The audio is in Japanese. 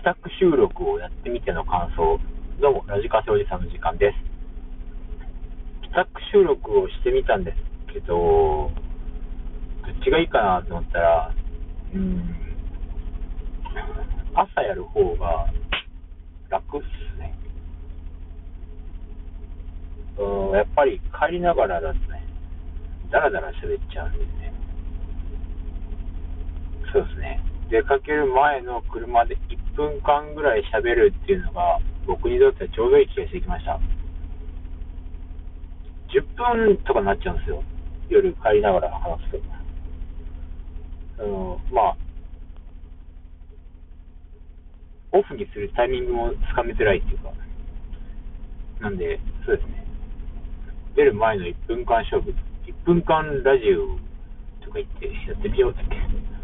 帰宅収録をやってみての感想。どうも、ラジカセおじさんの時間です。帰宅収録をしてみたんですけど、どっちがいいかなと思ったら、うん、朝やる方が楽っすね。うん、やっぱり帰りながらだとね、だらだら喋っちゃうんですね。そうですね。出かける前の車で1分間ぐらい喋るっていうのが、僕にとってはちょうどいい気がしてきました。10分とかになっちゃうんですよ。夜帰りながら話すと。あのまあ、オフにするタイミングもつかみづらいっていうか。なんで、そうですね。出る前の1分間勝負、1分間ラジオとか言ってやってみようだっけ。